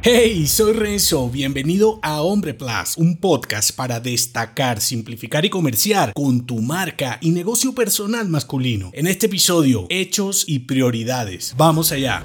Hey, soy Renzo, bienvenido a Hombre Plus, un podcast para destacar, simplificar y comerciar con tu marca y negocio personal masculino. En este episodio, hechos y prioridades. Vamos allá.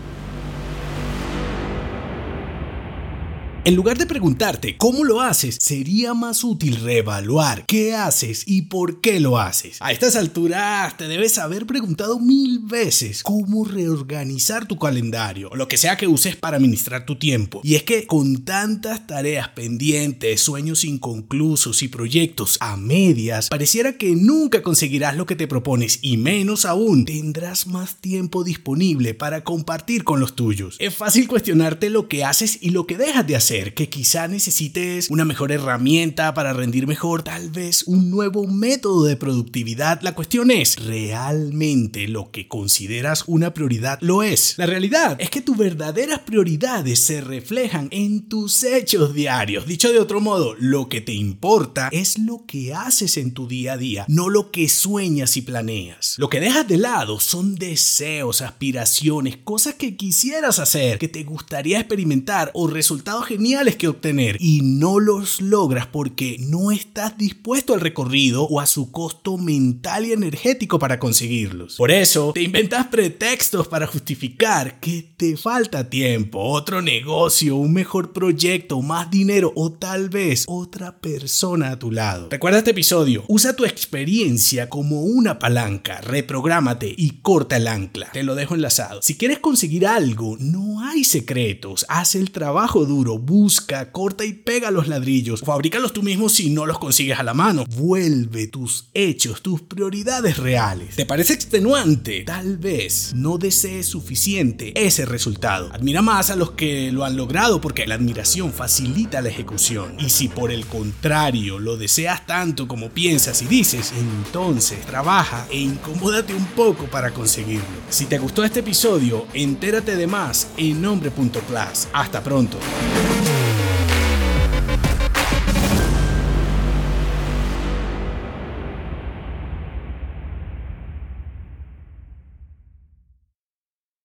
En lugar de preguntarte cómo lo haces, sería más útil reevaluar qué haces y por qué lo haces. A estas alturas te debes haber preguntado mil veces cómo reorganizar tu calendario o lo que sea que uses para administrar tu tiempo. Y es que con tantas tareas pendientes, sueños inconclusos y proyectos a medias, pareciera que nunca conseguirás lo que te propones y menos aún tendrás más tiempo disponible para compartir con los tuyos. Es fácil cuestionarte lo que haces y lo que dejas de hacer que quizá necesites una mejor herramienta para rendir mejor, tal vez un nuevo método de productividad. La cuestión es, ¿realmente lo que consideras una prioridad lo es? La realidad es que tus verdaderas prioridades se reflejan en tus hechos diarios. Dicho de otro modo, lo que te importa es lo que haces en tu día a día, no lo que sueñas y planeas. Lo que dejas de lado son deseos, aspiraciones, cosas que quisieras hacer, que te gustaría experimentar o resultados que obtener y no los logras porque no estás dispuesto al recorrido o a su costo mental y energético para conseguirlos. Por eso, te inventas pretextos para justificar que te falta tiempo, otro negocio, un mejor proyecto, más dinero o tal vez otra persona a tu lado. Recuerda este episodio, usa tu experiencia como una palanca, reprográmate y corta el ancla. Te lo dejo enlazado. Si quieres conseguir algo, no hay secretos, haz el trabajo duro, busca, corta y pega los ladrillos. Fabrícalos tú mismo si no los consigues a la mano. Vuelve tus hechos, tus prioridades reales. ¿Te parece extenuante? Tal vez no desees suficiente ese resultado. Admira más a los que lo han logrado porque la admiración facilita la ejecución. Y si por el contrario lo deseas tanto como piensas y dices, entonces trabaja e incomódate un poco para conseguirlo. Si te gustó este episodio, entérate de más en nombre.plus. Hasta pronto.